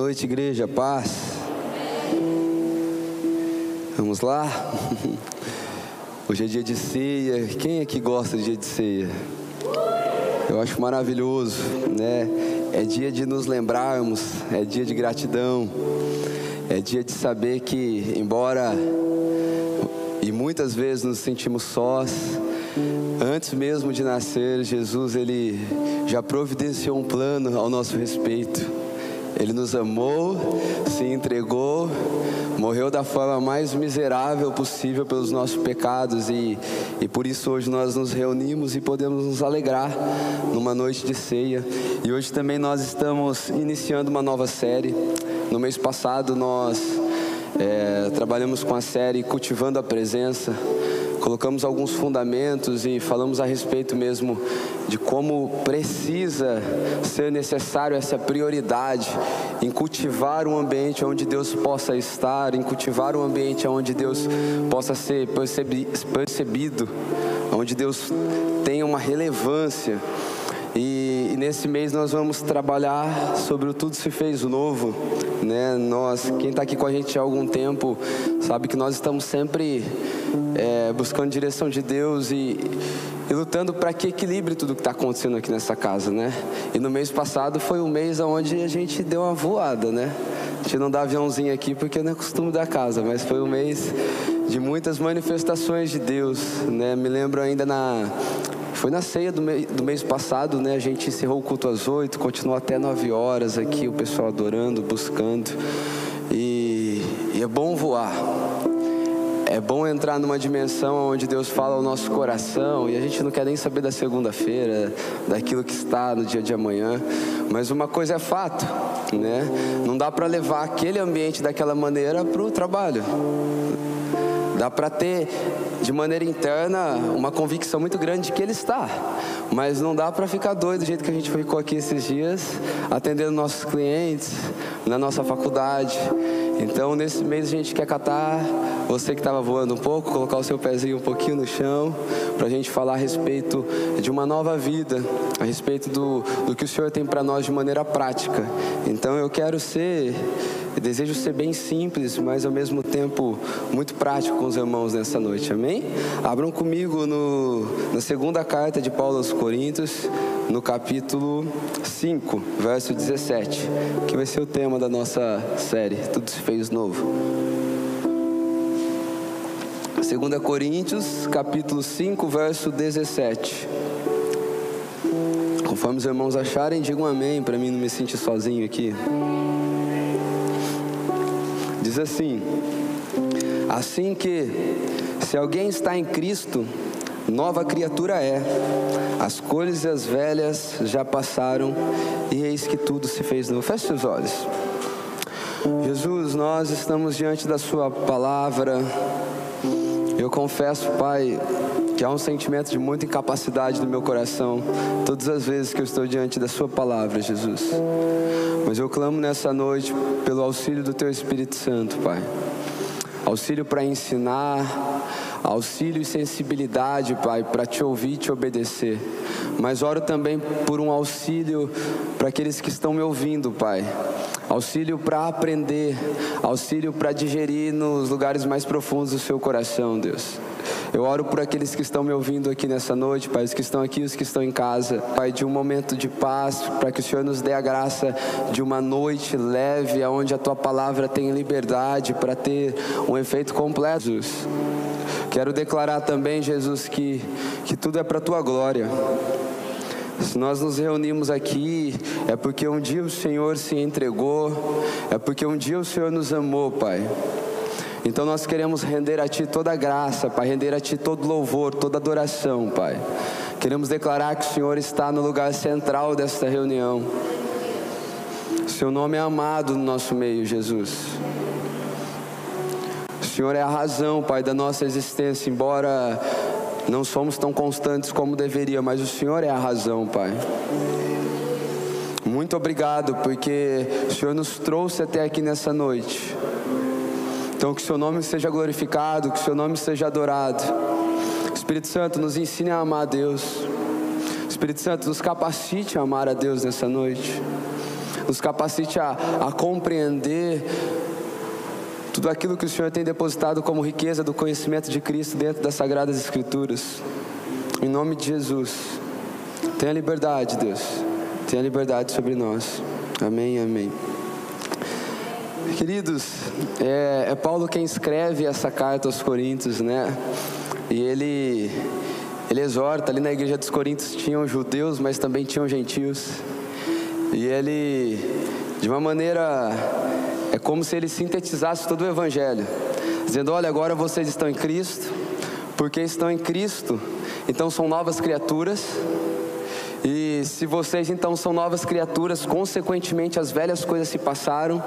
noite, igreja, paz. Vamos lá? Hoje é dia de ceia. Quem é que gosta de dia de ceia? Eu acho maravilhoso, né? É dia de nos lembrarmos, é dia de gratidão, é dia de saber que, embora e muitas vezes nos sentimos sós, antes mesmo de nascer, Jesus ele já providenciou um plano ao nosso respeito. Ele nos amou, se entregou, morreu da forma mais miserável possível pelos nossos pecados e, e por isso hoje nós nos reunimos e podemos nos alegrar numa noite de ceia. E hoje também nós estamos iniciando uma nova série. No mês passado nós é, trabalhamos com a série Cultivando a Presença colocamos alguns fundamentos e falamos a respeito mesmo de como precisa ser necessário essa prioridade em cultivar um ambiente onde Deus possa estar, em cultivar um ambiente onde Deus possa ser percebido, onde Deus tenha uma relevância. E, e, nesse mês nós vamos trabalhar sobre o Tudo Se Fez Novo. Né? Nós, quem está aqui com a gente há algum tempo, sabe que nós estamos sempre é, buscando direção de Deus e, e lutando para que equilibre tudo que está acontecendo aqui nessa casa, né? E no mês passado foi um mês onde a gente deu uma voada, né? A gente não dá aviãozinho aqui porque não é costume da casa, mas foi um mês de muitas manifestações de Deus, né? Me lembro ainda na foi na ceia do, mês, do mês passado, né? A gente encerrou o culto às oito, continuou até nove horas aqui, o pessoal adorando, buscando. E, e é bom voar. É bom entrar numa dimensão onde Deus fala ao nosso coração e a gente não quer nem saber da segunda-feira, daquilo que está no dia de amanhã. Mas uma coisa é fato, né? Não dá para levar aquele ambiente daquela maneira para o trabalho. Dá para ter de maneira interna uma convicção muito grande de que Ele está, mas não dá para ficar doido do jeito que a gente ficou aqui esses dias, atendendo nossos clientes na nossa faculdade. Então, nesse mês a gente quer catar você que estava voando um pouco, colocar o seu pezinho um pouquinho no chão, para a gente falar a respeito de uma nova vida, a respeito do, do que o Senhor tem para nós de maneira prática. Então, eu quero ser eu desejo ser bem simples, mas ao mesmo tempo muito prático com os irmãos nessa noite, amém? Abram comigo no, na segunda carta de Paulo aos Coríntios, no capítulo 5, verso 17, que vai ser o tema da nossa série, Tudo se fez novo. 2 Coríntios, capítulo 5, verso 17. Conforme os irmãos acharem, digam amém, para mim não me sentir sozinho aqui. Diz assim: Assim que, se alguém está em Cristo, nova criatura é. As coisas velhas já passaram e eis que tudo se fez novo. Feche seus olhos. Jesus, nós estamos diante da Sua palavra. Eu confesso, Pai, que há um sentimento de muita incapacidade no meu coração todas as vezes que eu estou diante da Sua palavra, Jesus. Mas eu clamo nessa noite pelo auxílio do Teu Espírito Santo, Pai. Auxílio para ensinar, auxílio e sensibilidade, Pai, para te ouvir e te obedecer. Mas oro também por um auxílio para aqueles que estão me ouvindo, Pai. Auxílio para aprender, auxílio para digerir nos lugares mais profundos do seu coração, Deus. Eu oro por aqueles que estão me ouvindo aqui nessa noite, Pai, os que estão aqui, os que estão em casa, Pai, de um momento de paz, para que o Senhor nos dê a graça de uma noite leve, onde a Tua palavra tem liberdade para ter um efeito completo. Quero declarar também, Jesus, que, que tudo é para a Tua glória. Se nós nos reunimos aqui, é porque um dia o Senhor se entregou, é porque um dia o Senhor nos amou, Pai. Então nós queremos render a Ti toda a graça, Pai, render a Ti todo louvor, toda adoração, Pai. Queremos declarar que o Senhor está no lugar central desta reunião. Seu nome é amado no nosso meio, Jesus. Senhor é a razão, Pai, da nossa existência, embora não somos tão constantes como deveria, mas o Senhor é a razão, Pai. Muito obrigado, porque o Senhor nos trouxe até aqui nessa noite. Então, que o seu nome seja glorificado, que o seu nome seja adorado. Espírito Santo, nos ensine a amar a Deus. Espírito Santo, nos capacite a amar a Deus nessa noite. nos capacite a, a compreender tudo aquilo que o Senhor tem depositado como riqueza do conhecimento de Cristo dentro das Sagradas Escrituras. Em nome de Jesus, tenha liberdade, Deus, tenha liberdade sobre nós. Amém, amém. Queridos, é, é Paulo quem escreve essa carta aos Coríntios, né? E ele, ele exorta, ali na igreja dos Coríntios tinham judeus, mas também tinham gentios. E ele, de uma maneira, é como se ele sintetizasse todo o evangelho, dizendo: Olha, agora vocês estão em Cristo, porque estão em Cristo, então são novas criaturas. E se vocês então são novas criaturas, consequentemente as velhas coisas se passaram.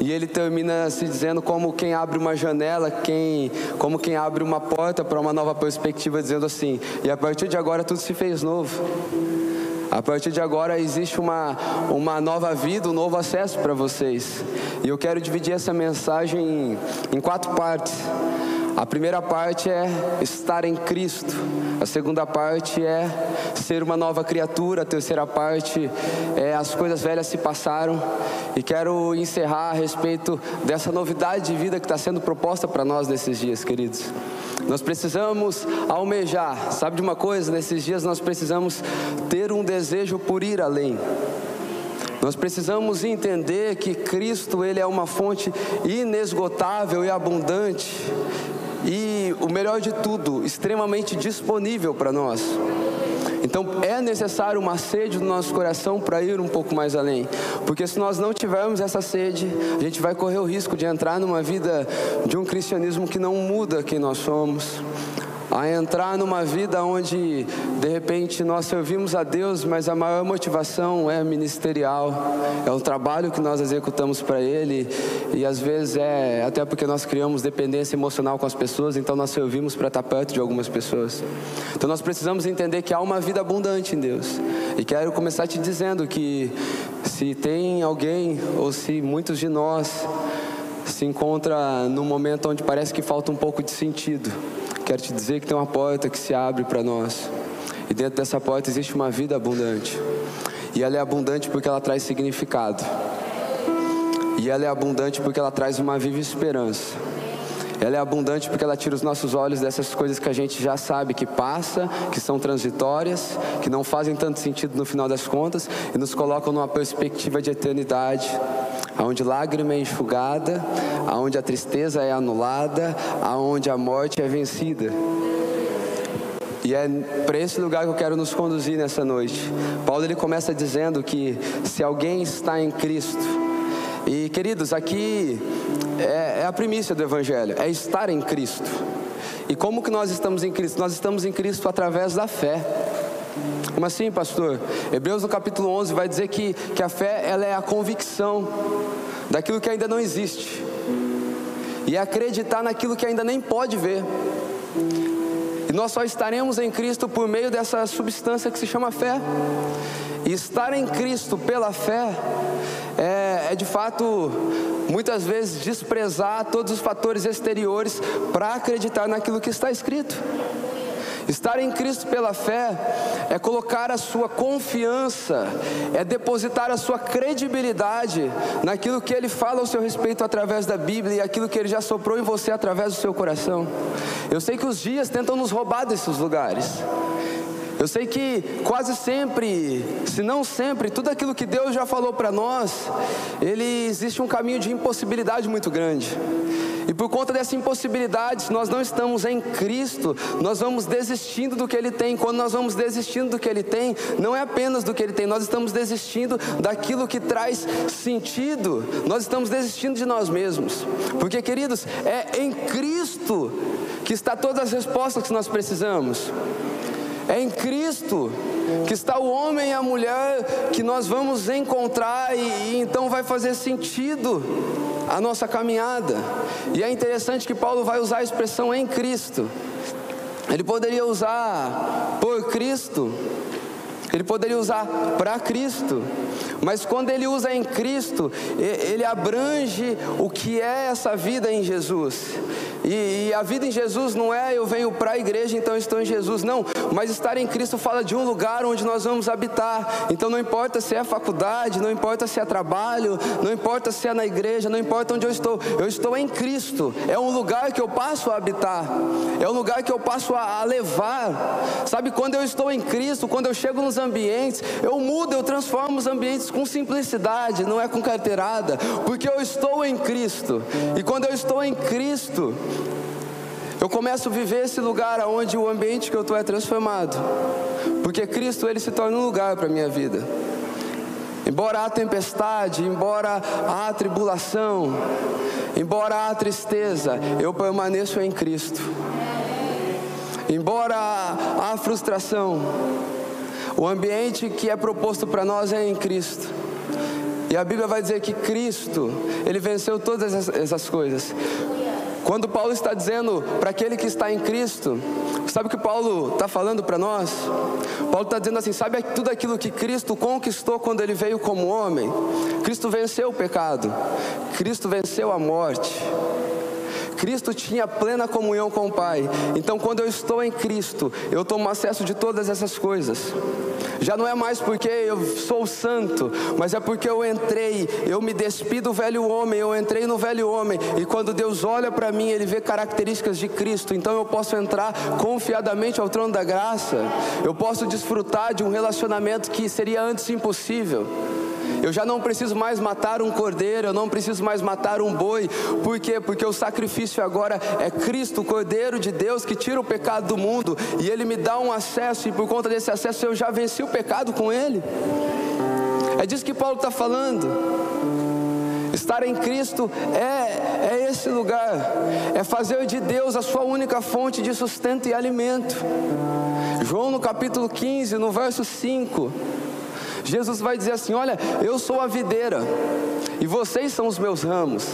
E ele termina se dizendo como quem abre uma janela, quem, como quem abre uma porta para uma nova perspectiva, dizendo assim: e a partir de agora tudo se fez novo. A partir de agora existe uma, uma nova vida, um novo acesso para vocês. E eu quero dividir essa mensagem em, em quatro partes. A primeira parte é estar em Cristo. A segunda parte é ser uma nova criatura. A terceira parte é as coisas velhas se passaram. E quero encerrar a respeito dessa novidade de vida que está sendo proposta para nós nesses dias, queridos. Nós precisamos almejar, sabe de uma coisa? Nesses dias nós precisamos ter um desejo por ir além. Nós precisamos entender que Cristo ele é uma fonte inesgotável e abundante e o melhor de tudo, extremamente disponível para nós. Então é necessário uma sede no nosso coração para ir um pouco mais além, porque se nós não tivermos essa sede, a gente vai correr o risco de entrar numa vida de um cristianismo que não muda quem nós somos, a entrar numa vida onde de repente nós servimos a Deus, mas a maior motivação é ministerial, é o trabalho que nós executamos para Ele e às vezes é até porque nós criamos dependência emocional com as pessoas, então nós servimos para estar perto de algumas pessoas. Então nós precisamos entender que há uma vida abundante em Deus e quero começar te dizendo que se tem alguém ou se muitos de nós se encontra num momento onde parece que falta um pouco de sentido Quero te dizer que tem uma porta que se abre para nós. E dentro dessa porta existe uma vida abundante. E ela é abundante porque ela traz significado. E ela é abundante porque ela traz uma viva esperança. Ela é abundante porque ela tira os nossos olhos dessas coisas que a gente já sabe que passa, que são transitórias, que não fazem tanto sentido no final das contas e nos colocam numa perspectiva de eternidade aonde lágrima é enxugada, aonde a tristeza é anulada, aonde a morte é vencida. E é para esse lugar que eu quero nos conduzir nessa noite. Paulo ele começa dizendo que se alguém está em Cristo, e queridos, aqui é, é a primícia do Evangelho, é estar em Cristo. E como que nós estamos em Cristo? Nós estamos em Cristo através da fé. Como assim, pastor? Hebreus no capítulo 11 vai dizer que, que a fé ela é a convicção daquilo que ainda não existe e é acreditar naquilo que ainda nem pode ver. E nós só estaremos em Cristo por meio dessa substância que se chama fé. E estar em Cristo pela fé é, é de fato muitas vezes desprezar todos os fatores exteriores para acreditar naquilo que está escrito. Estar em Cristo pela fé é colocar a sua confiança, é depositar a sua credibilidade naquilo que Ele fala ao seu respeito através da Bíblia e aquilo que Ele já soprou em você através do seu coração. Eu sei que os dias tentam nos roubar desses lugares. Eu sei que quase sempre, se não sempre, tudo aquilo que Deus já falou para nós, ele existe um caminho de impossibilidade muito grande. E por conta dessa impossibilidade, se nós não estamos em Cristo, nós vamos desistindo do que Ele tem. Quando nós vamos desistindo do que Ele tem, não é apenas do que Ele tem, nós estamos desistindo daquilo que traz sentido, nós estamos desistindo de nós mesmos. Porque, queridos, é em Cristo que está todas as respostas que nós precisamos. É em Cristo que está o homem e a mulher que nós vamos encontrar e, e, então vai fazer sentido a nossa caminhada. E é interessante que Paulo vai usar a expressão em Cristo. Ele poderia usar por Cristo, ele poderia usar para Cristo, mas quando ele usa em Cristo, ele abrange o que é essa vida em Jesus. E, e a vida em Jesus não é eu venho para a igreja, então estou em Jesus. Não, mas estar em Cristo fala de um lugar onde nós vamos habitar. Então não importa se é faculdade, não importa se é trabalho, não importa se é na igreja, não importa onde eu estou. Eu estou em Cristo. É um lugar que eu passo a habitar. É um lugar que eu passo a, a levar. Sabe, quando eu estou em Cristo, quando eu chego nos ambientes, eu mudo, eu transformo os ambientes com simplicidade, não é com carteirada, porque eu estou em Cristo. E quando eu estou em Cristo, eu começo a viver esse lugar onde o ambiente que eu estou é transformado. Porque Cristo ele se torna um lugar para a minha vida. Embora há tempestade, embora há tribulação, embora há tristeza, eu permaneço em Cristo. Embora há frustração, o ambiente que é proposto para nós é em Cristo. E a Bíblia vai dizer que Cristo, Ele venceu todas essas coisas. Quando Paulo está dizendo para aquele que está em Cristo, sabe o que Paulo está falando para nós? Paulo está dizendo assim: sabe tudo aquilo que Cristo conquistou quando ele veio como homem? Cristo venceu o pecado, Cristo venceu a morte. Cristo tinha plena comunhão com o Pai. Então, quando eu estou em Cristo, eu tomo acesso de todas essas coisas. Já não é mais porque eu sou santo, mas é porque eu entrei, eu me despi do velho homem, eu entrei no velho homem, e quando Deus olha para mim, Ele vê características de Cristo, então eu posso entrar confiadamente ao trono da graça, eu posso desfrutar de um relacionamento que seria antes impossível. Eu já não preciso mais matar um cordeiro, eu não preciso mais matar um boi. Por quê? Porque o sacrifício agora é Cristo, o Cordeiro de Deus, que tira o pecado do mundo e ele me dá um acesso, e por conta desse acesso eu já venci o pecado com ele. É disso que Paulo está falando. Estar em Cristo é, é esse lugar, é fazer de Deus a sua única fonte de sustento e alimento. João no capítulo 15, no verso 5. Jesus vai dizer assim: Olha, eu sou a videira e vocês são os meus ramos.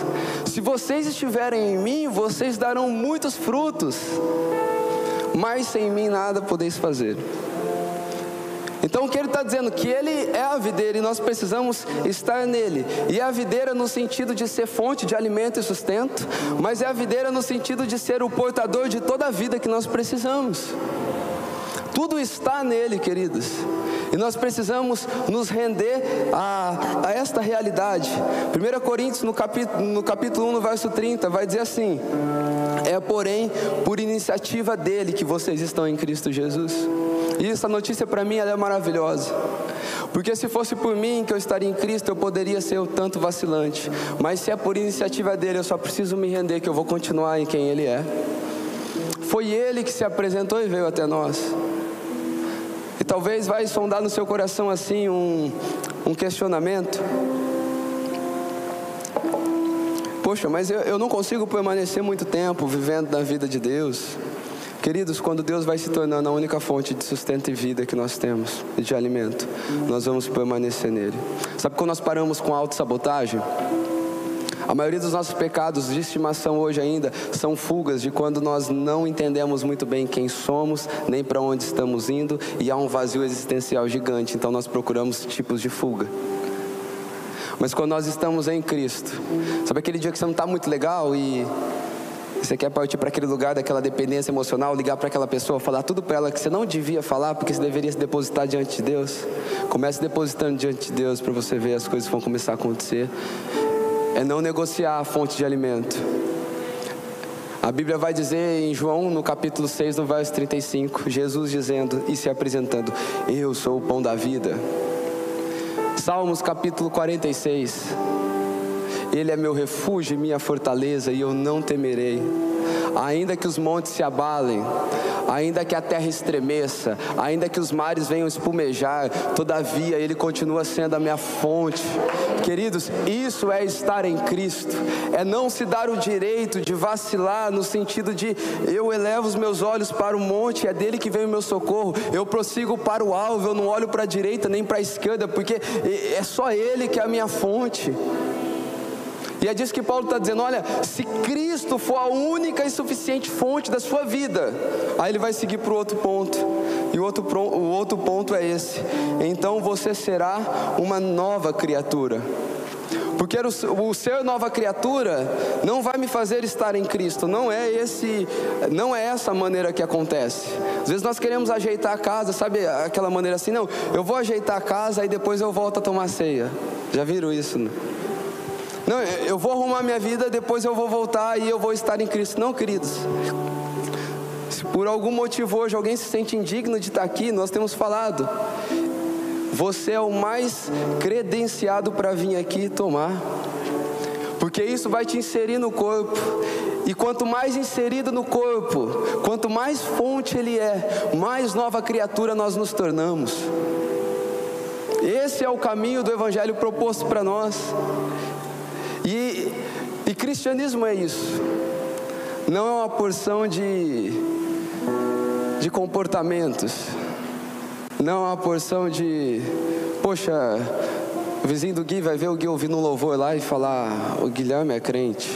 Se vocês estiverem em mim, vocês darão muitos frutos, mas sem mim nada podeis fazer. Então o que ele está dizendo? Que ele é a videira e nós precisamos estar nele. E é a videira no sentido de ser fonte de alimento e sustento, mas é a videira no sentido de ser o portador de toda a vida que nós precisamos. Tudo está nele, queridos. E nós precisamos nos render a, a esta realidade. 1 Coríntios, no capítulo, no capítulo 1, no verso 30, vai dizer assim: É, porém, por iniciativa dele que vocês estão em Cristo Jesus. E essa notícia para mim é maravilhosa. Porque se fosse por mim que eu estaria em Cristo, eu poderia ser o tanto vacilante. Mas se é por iniciativa dele, eu só preciso me render que eu vou continuar em quem ele é. Foi ele que se apresentou e veio até nós. Talvez vai sondar no seu coração assim um, um questionamento. Poxa, mas eu, eu não consigo permanecer muito tempo vivendo na vida de Deus. Queridos, quando Deus vai se tornando a única fonte de sustento e vida que nós temos, e de alimento, nós vamos permanecer nele. Sabe quando nós paramos com a autossabotagem? A maioria dos nossos pecados de estimação hoje ainda são fugas de quando nós não entendemos muito bem quem somos, nem para onde estamos indo e há um vazio existencial gigante, então nós procuramos tipos de fuga. Mas quando nós estamos em Cristo, sabe aquele dia que você não está muito legal e você quer partir para aquele lugar daquela dependência emocional, ligar para aquela pessoa, falar tudo para ela que você não devia falar, porque você deveria se depositar diante de Deus? Comece depositando diante de Deus para você ver as coisas vão começar a acontecer é não negociar a fonte de alimento. A Bíblia vai dizer em João, no capítulo 6, no verso 35, Jesus dizendo e se apresentando: Eu sou o pão da vida. Salmos capítulo 46. Ele é meu refúgio e minha fortaleza, e eu não temerei. Ainda que os montes se abalem, ainda que a terra estremeça, ainda que os mares venham espumejar, todavia Ele continua sendo a minha fonte. Queridos, isso é estar em Cristo, é não se dar o direito de vacilar no sentido de eu elevo os meus olhos para o monte, é dele que vem o meu socorro, eu prossigo para o alvo, eu não olho para a direita nem para a esquerda, porque é só Ele que é a minha fonte. E é disso que Paulo está dizendo: olha, se Cristo for a única e suficiente fonte da sua vida, aí ele vai seguir para o outro ponto. E o outro, o outro ponto é esse: então você será uma nova criatura. Porque o ser nova criatura não vai me fazer estar em Cristo. Não é esse, não é essa maneira que acontece. Às vezes nós queremos ajeitar a casa, sabe aquela maneira assim, não, eu vou ajeitar a casa e depois eu volto a tomar ceia. Já viram isso? Né? Não, eu vou arrumar minha vida, depois eu vou voltar e eu vou estar em Cristo. Não, queridos. Se por algum motivo hoje alguém se sente indigno de estar aqui, nós temos falado. Você é o mais credenciado para vir aqui tomar. Porque isso vai te inserir no corpo. E quanto mais inserido no corpo, quanto mais fonte ele é, mais nova criatura nós nos tornamos. Esse é o caminho do Evangelho proposto para nós. E, e cristianismo é isso. Não é uma porção de, de comportamentos. Não é uma porção de, poxa, o vizinho do Gui vai ver o Gui ouvindo um louvor lá e falar: O Guilherme é crente.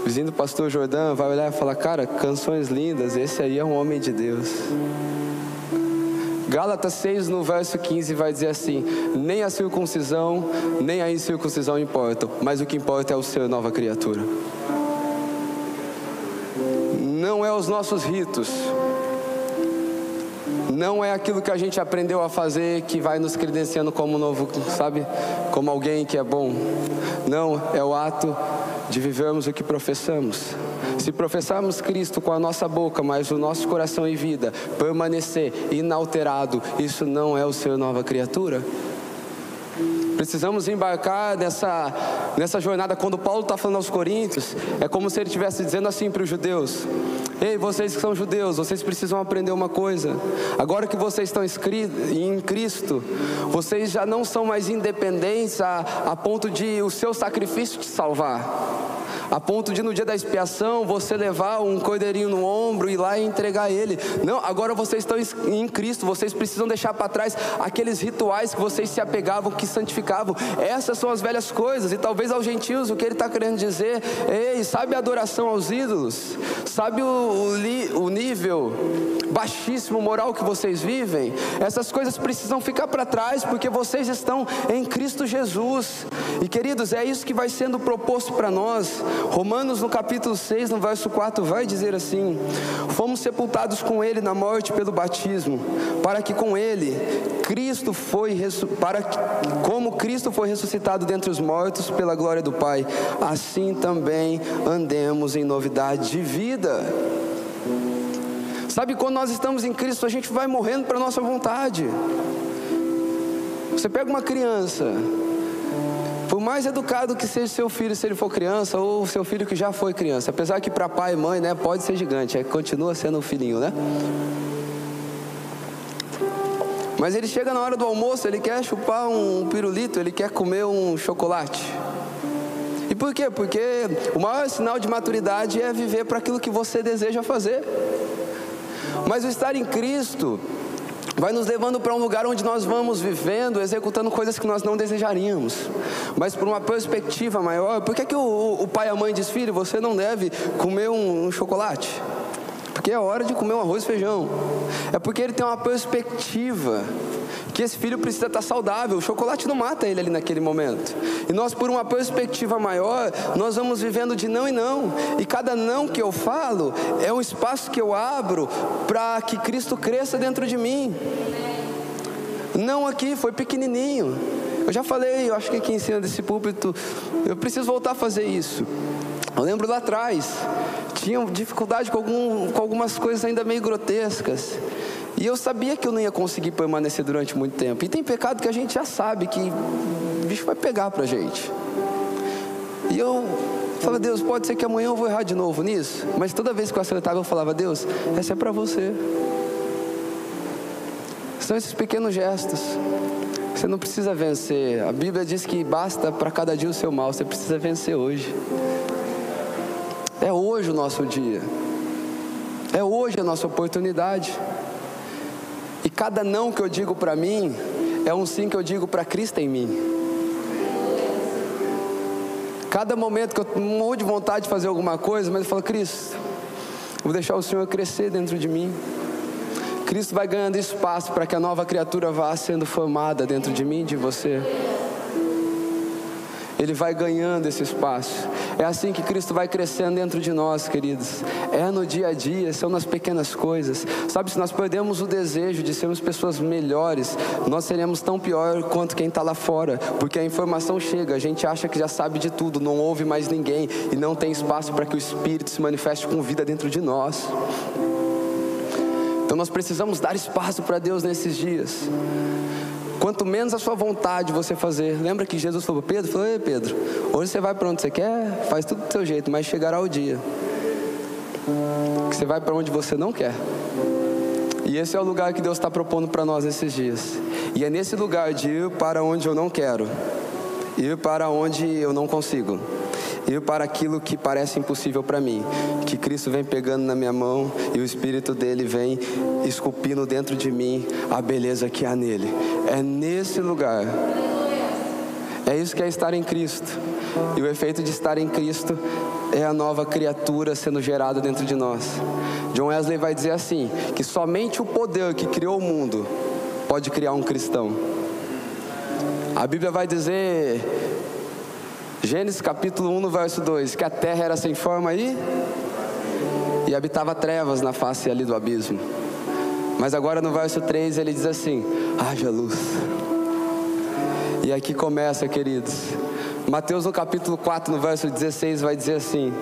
O vizinho do pastor Jordão vai olhar e falar: Cara, canções lindas, esse aí é um homem de Deus. Gálatas 6, no verso 15, vai dizer assim: Nem a circuncisão, nem a incircuncisão importam, mas o que importa é o ser nova criatura. Não é os nossos ritos, não é aquilo que a gente aprendeu a fazer que vai nos credenciando como novo, sabe? Como alguém que é bom. Não, é o ato de vivermos o que professamos. Se professarmos Cristo com a nossa boca, mas o nosso coração e vida permanecer inalterado, isso não é o ser nova criatura? Precisamos embarcar nessa, nessa jornada. Quando Paulo está falando aos Coríntios, é como se ele estivesse dizendo assim para os judeus: Ei, vocês que são judeus, vocês precisam aprender uma coisa. Agora que vocês estão em Cristo, vocês já não são mais independentes a, a ponto de o seu sacrifício te salvar a ponto de no dia da expiação você levar um cordeirinho no ombro e ir lá e entregar ele. Não, agora vocês estão em Cristo, vocês precisam deixar para trás aqueles rituais que vocês se apegavam, que santificavam. Essas são as velhas coisas, e talvez aos gentios o que ele está querendo dizer, ei, sabe a adoração aos ídolos? Sabe o, o, o nível baixíssimo moral que vocês vivem? Essas coisas precisam ficar para trás, porque vocês estão em Cristo Jesus. E queridos, é isso que vai sendo proposto para nós. Romanos no capítulo 6, no verso 4, vai dizer assim: Fomos sepultados com ele na morte pelo batismo, para que com ele Cristo foi para que, como Cristo foi ressuscitado dentre os mortos pela glória do Pai, assim também andemos em novidade de vida. Sabe, quando nós estamos em Cristo, a gente vai morrendo para nossa vontade. Você pega uma criança, por mais educado que seja seu filho, se ele for criança, ou seu filho que já foi criança, apesar que para pai e mãe, né, pode ser gigante, é, continua sendo um filhinho, né? Mas ele chega na hora do almoço, ele quer chupar um pirulito, ele quer comer um chocolate. E por quê? Porque o maior sinal de maturidade é viver para aquilo que você deseja fazer. Mas o estar em Cristo vai nos levando para um lugar onde nós vamos vivendo, executando coisas que nós não desejaríamos, mas por uma perspectiva maior. Por que, que o, o pai e a mãe diz, filho, você não deve comer um, um chocolate? Porque é hora de comer um arroz e feijão. É porque ele tem uma perspectiva que esse filho precisa estar saudável. O chocolate não mata ele ali naquele momento. E nós, por uma perspectiva maior, nós vamos vivendo de não e não. E cada não que eu falo é um espaço que eu abro para que Cristo cresça dentro de mim. Não aqui, foi pequenininho. Eu já falei, eu acho que aqui em cima desse púlpito, eu preciso voltar a fazer isso. Eu lembro lá atrás, tinha dificuldade com, algum, com algumas coisas ainda meio grotescas. E eu sabia que eu não ia conseguir permanecer durante muito tempo. E tem pecado que a gente já sabe que o bicho vai pegar pra gente. E eu falava, Deus, pode ser que amanhã eu vou errar de novo nisso. Mas toda vez que eu acertava, eu falava, Deus, essa é para você. São esses pequenos gestos. Você não precisa vencer. A Bíblia diz que basta para cada dia o seu mal. Você precisa vencer hoje. É hoje o nosso dia. É hoje a nossa oportunidade. E cada não que eu digo para mim é um sim que eu digo para Cristo em mim. Cada momento que eu morro de vontade de fazer alguma coisa, mas eu falo, Cristo, vou deixar o Senhor crescer dentro de mim. Cristo vai ganhando espaço para que a nova criatura vá sendo formada dentro de mim de você. Ele vai ganhando esse espaço. É assim que Cristo vai crescendo dentro de nós, queridos. É no dia a dia, são nas pequenas coisas. Sabe, se nós perdemos o desejo de sermos pessoas melhores, nós seremos tão pior quanto quem está lá fora, porque a informação chega, a gente acha que já sabe de tudo, não ouve mais ninguém e não tem espaço para que o Espírito se manifeste com vida dentro de nós. Então nós precisamos dar espaço para Deus nesses dias. Quanto menos a sua vontade você fazer. Lembra que Jesus falou para Pedro? Falou, Ei Pedro, hoje você vai para onde você quer, faz tudo do seu jeito, mas chegará o dia que você vai para onde você não quer. E esse é o lugar que Deus está propondo para nós nesses dias. E é nesse lugar de ir para onde eu não quero, ir para onde eu não consigo ir para aquilo que parece impossível para mim, que Cristo vem pegando na minha mão e o Espírito dele vem esculpindo dentro de mim a beleza que há nele. É nesse lugar. É isso que é estar em Cristo. E o efeito de estar em Cristo é a nova criatura sendo gerada dentro de nós. John Wesley vai dizer assim: que somente o poder que criou o mundo pode criar um cristão. A Bíblia vai dizer Gênesis capítulo 1, no verso 2, que a terra era sem forma e e habitava trevas na face ali do abismo. Mas agora no verso 3 ele diz assim: haja luz. E aqui começa, queridos. Mateus no capítulo 4, no verso 16, vai dizer assim: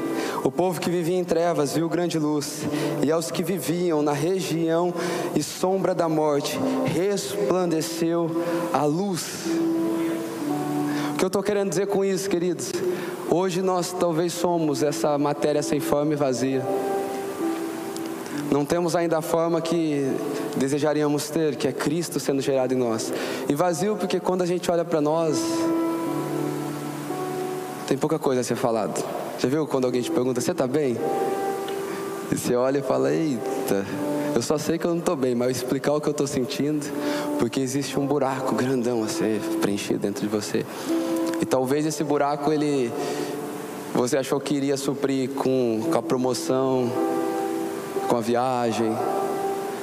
O povo que vivia em trevas viu grande luz, e aos que viviam na região e sombra da morte, resplandeceu a luz que eu estou querendo dizer com isso, queridos? Hoje nós talvez somos essa matéria sem forma e vazia. Não temos ainda a forma que desejaríamos ter, que é Cristo sendo gerado em nós. E vazio porque quando a gente olha para nós, tem pouca coisa a ser falado. Já viu quando alguém te pergunta, você está bem? E você olha e fala, eita, eu só sei que eu não estou bem, mas explicar o que eu estou sentindo, porque existe um buraco grandão a ser preenchido dentro de você. E talvez esse buraco ele você achou que iria suprir com, com a promoção, com a viagem,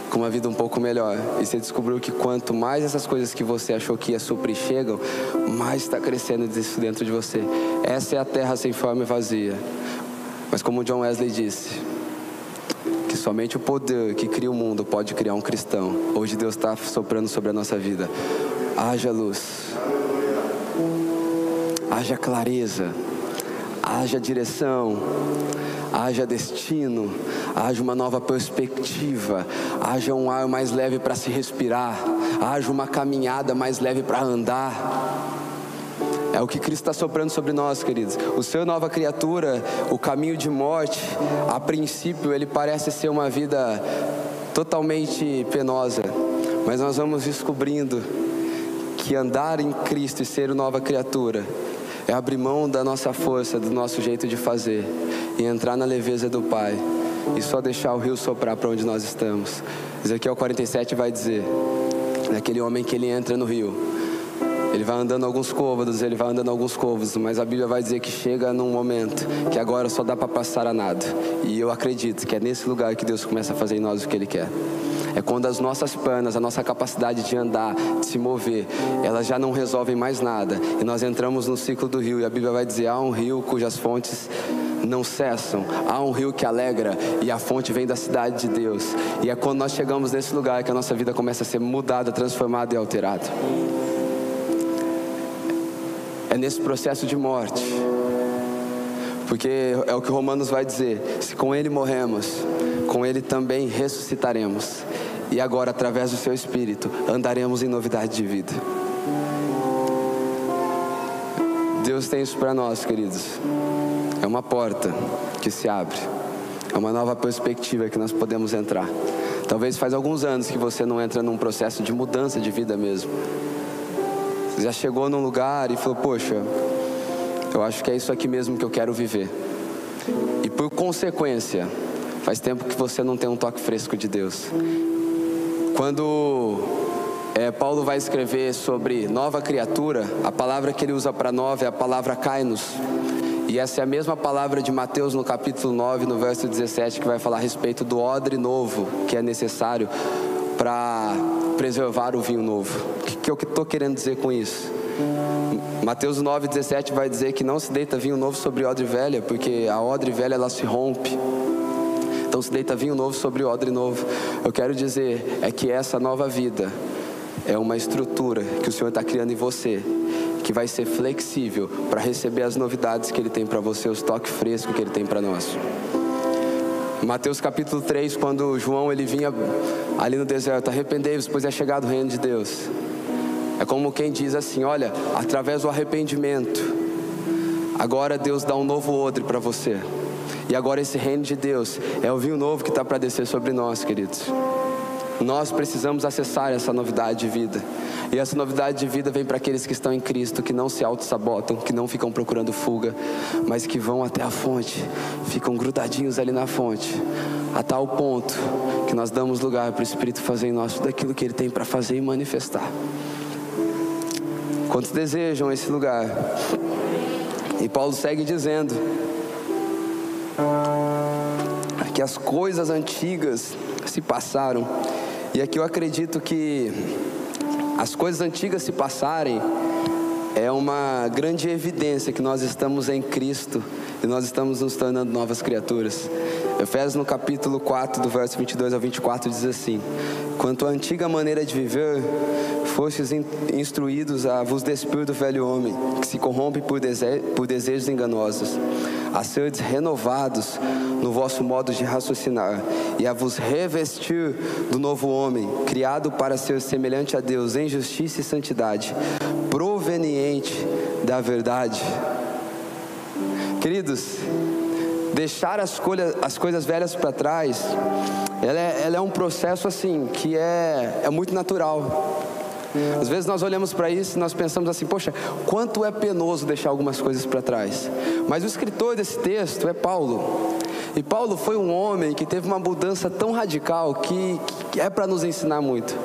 com uma vida um pouco melhor. E você descobriu que quanto mais essas coisas que você achou que ia suprir chegam, mais está crescendo isso dentro de você. Essa é a terra sem forma e vazia. Mas como John Wesley disse, que somente o poder que cria o mundo pode criar um cristão. Hoje Deus está soprando sobre a nossa vida. Haja luz haja clareza, haja direção, haja destino, haja uma nova perspectiva, haja um ar mais leve para se respirar, haja uma caminhada mais leve para andar. É o que Cristo está soprando sobre nós, queridos. O seu nova criatura, o caminho de morte, a princípio ele parece ser uma vida totalmente penosa, mas nós vamos descobrindo que andar em Cristo e ser nova criatura é abrir mão da nossa força, do nosso jeito de fazer e entrar na leveza do Pai e só deixar o rio soprar para onde nós estamos. Ezequiel 47 vai dizer: naquele homem que ele entra no rio, ele vai andando alguns côvados, ele vai andando alguns côvados, mas a Bíblia vai dizer que chega num momento que agora só dá para passar a nada. E eu acredito que é nesse lugar que Deus começa a fazer em nós o que Ele quer. É quando as nossas pernas, a nossa capacidade de andar, de se mover, elas já não resolvem mais nada. E nós entramos no ciclo do rio. E a Bíblia vai dizer: há um rio cujas fontes não cessam. Há um rio que alegra e a fonte vem da cidade de Deus. E é quando nós chegamos nesse lugar que a nossa vida começa a ser mudada, transformada e alterada. É nesse processo de morte. Porque é o que Romanos vai dizer: se com Ele morremos, com Ele também ressuscitaremos. E agora, através do Seu Espírito, andaremos em novidade de vida. Deus tem isso para nós, queridos. É uma porta que se abre. É uma nova perspectiva que nós podemos entrar. Talvez faz alguns anos que você não entra num processo de mudança de vida mesmo. Você já chegou num lugar e falou: Poxa, eu acho que é isso aqui mesmo que eu quero viver. E por consequência, faz tempo que você não tem um toque fresco de Deus. Quando é, Paulo vai escrever sobre nova criatura, a palavra que ele usa para nova é a palavra kainos. E essa é a mesma palavra de Mateus no capítulo 9, no verso 17, que vai falar a respeito do odre novo que é necessário para preservar o vinho novo. O que, que eu estou querendo dizer com isso? Mateus 9,17 vai dizer que não se deita vinho novo sobre odre velha, porque a odre velha ela se rompe. Então se deita vinho novo sobre odre novo. Eu quero dizer é que essa nova vida é uma estrutura que o Senhor está criando em você, que vai ser flexível para receber as novidades que Ele tem para você, os toques frescos que Ele tem para nós. Mateus capítulo 3, quando João ele vinha ali no deserto, arrependei-vos, pois é chegado o reino de Deus. É como quem diz assim: olha, através do arrependimento, agora Deus dá um novo odre para você. E agora esse reino de Deus é o vinho novo que está para descer sobre nós, queridos. Nós precisamos acessar essa novidade de vida. E essa novidade de vida vem para aqueles que estão em Cristo, que não se auto-sabotam, que não ficam procurando fuga, mas que vão até a fonte, ficam grudadinhos ali na fonte, a tal ponto que nós damos lugar para o Espírito fazer em nós tudo aquilo que ele tem para fazer e manifestar. Quantos desejam esse lugar? E Paulo segue dizendo que as coisas antigas se passaram. E aqui eu acredito que as coisas antigas se passarem é uma grande evidência que nós estamos em Cristo e nós estamos nos tornando novas criaturas. Efésios no capítulo 4, do verso 22 ao 24 diz assim: Quanto à antiga maneira de viver, fostes instruídos a vos despir do velho homem, que se corrompe por, dese por desejos enganosos, a seres renovados no vosso modo de raciocinar, e a vos revestir do novo homem, criado para ser semelhante a Deus em justiça e santidade, proveniente da verdade. Queridos, deixar as, as coisas velhas para trás, ela é, ela é um processo assim que é, é muito natural. Às vezes nós olhamos para isso e nós pensamos assim, poxa, quanto é penoso deixar algumas coisas para trás. Mas o escritor desse texto é Paulo. E Paulo foi um homem que teve uma mudança tão radical que, que é para nos ensinar muito.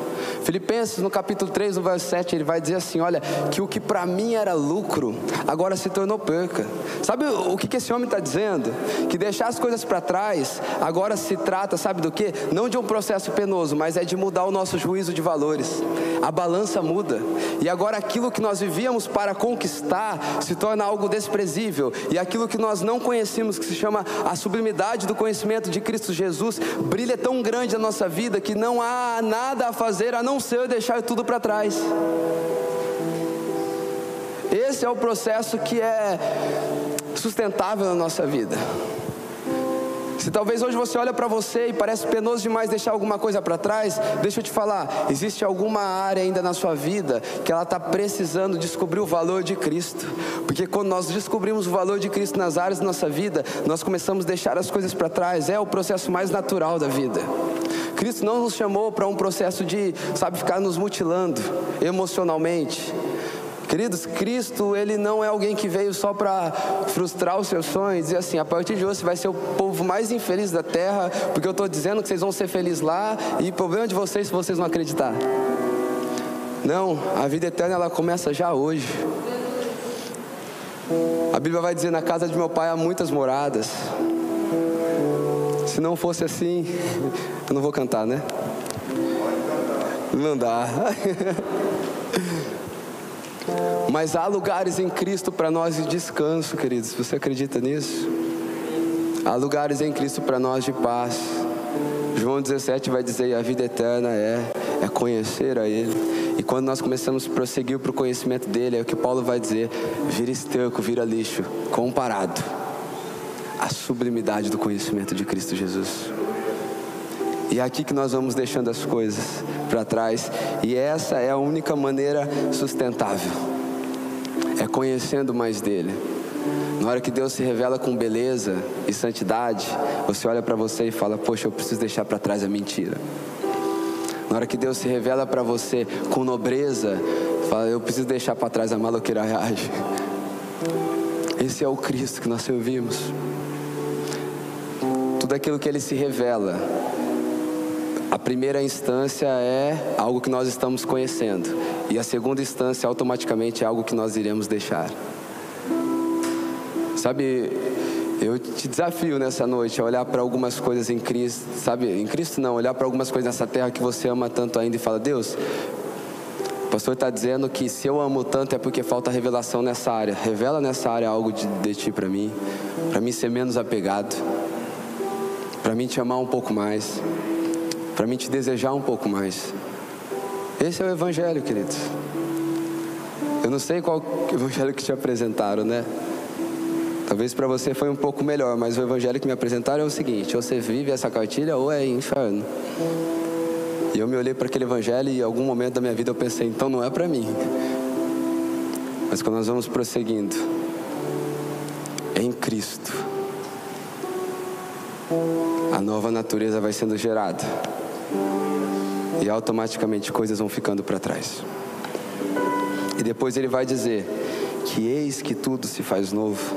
Filipenses, no capítulo 3, no verso 7, ele vai dizer assim: Olha, que o que para mim era lucro, agora se tornou perca. Sabe o que, esse homem está dizendo? Que deixar as coisas para trás, agora se trata, sabe do que? Não de um processo penoso, mas é de mudar o nosso juízo de valores. A balança muda. E agora aquilo que nós vivíamos para conquistar se torna algo desprezível. E aquilo que nós não conhecíamos, que se chama a sublimidade do conhecimento de Cristo Jesus, brilha tão grande na nossa vida que não há nada a fazer a não ser deixar tudo para trás. Esse é o processo que é sustentável na nossa vida. Se talvez hoje você olha para você e parece penoso demais deixar alguma coisa para trás, deixa eu te falar, existe alguma área ainda na sua vida que ela está precisando descobrir o valor de Cristo. Porque quando nós descobrimos o valor de Cristo nas áreas da nossa vida, nós começamos a deixar as coisas para trás. É o processo mais natural da vida. Cristo não nos chamou para um processo de, sabe, ficar nos mutilando emocionalmente. Queridos, Cristo, ele não é alguém que veio só para frustrar os seus sonhos e assim, a partir de hoje você vai ser o povo mais infeliz da terra, porque eu estou dizendo que vocês vão ser felizes lá e problema de vocês se vocês não acreditar. Não, a vida eterna ela começa já hoje. A Bíblia vai dizer: na casa de meu pai há muitas moradas. Se não fosse assim, eu não vou cantar, né? Não dá. Mas há lugares em Cristo para nós de descanso, queridos. Você acredita nisso? Há lugares em Cristo para nós de paz. João 17 vai dizer: a vida eterna é, é conhecer a Ele. E quando nós começamos a prosseguir para o conhecimento dele, é o que Paulo vai dizer: vira esterco, vira lixo, comparado à sublimidade do conhecimento de Cristo Jesus. E é aqui que nós vamos deixando as coisas para trás, e essa é a única maneira sustentável. Conhecendo mais dele. Na hora que Deus se revela com beleza e santidade, você olha para você e fala: Poxa, eu preciso deixar para trás a mentira. Na hora que Deus se revela para você com nobreza, fala: Eu preciso deixar para trás a maloqueiragem. Esse é o Cristo que nós servimos. Tudo aquilo que ele se revela a primeira instância é algo que nós estamos conhecendo, e a segunda instância automaticamente é algo que nós iremos deixar. Sabe, eu te desafio nessa noite a olhar para algumas coisas em Cristo, sabe, em Cristo não, olhar para algumas coisas nessa terra que você ama tanto ainda e fala: Deus, pastor está dizendo que se eu amo tanto é porque falta revelação nessa área. Revela nessa área algo de, de ti para mim, para mim ser menos apegado, para mim te amar um pouco mais, para mim te desejar um pouco mais. Esse é o evangelho, queridos. Eu não sei qual evangelho que te apresentaram, né? Talvez para você foi um pouco melhor, mas o evangelho que me apresentaram é o seguinte: ou você vive essa cartilha ou é inferno. E eu me olhei para aquele evangelho e em algum momento da minha vida eu pensei, então não é para mim. Mas quando nós vamos prosseguindo, é em Cristo, a nova natureza vai sendo gerada. E automaticamente coisas vão ficando para trás. E depois ele vai dizer que eis que tudo se faz novo.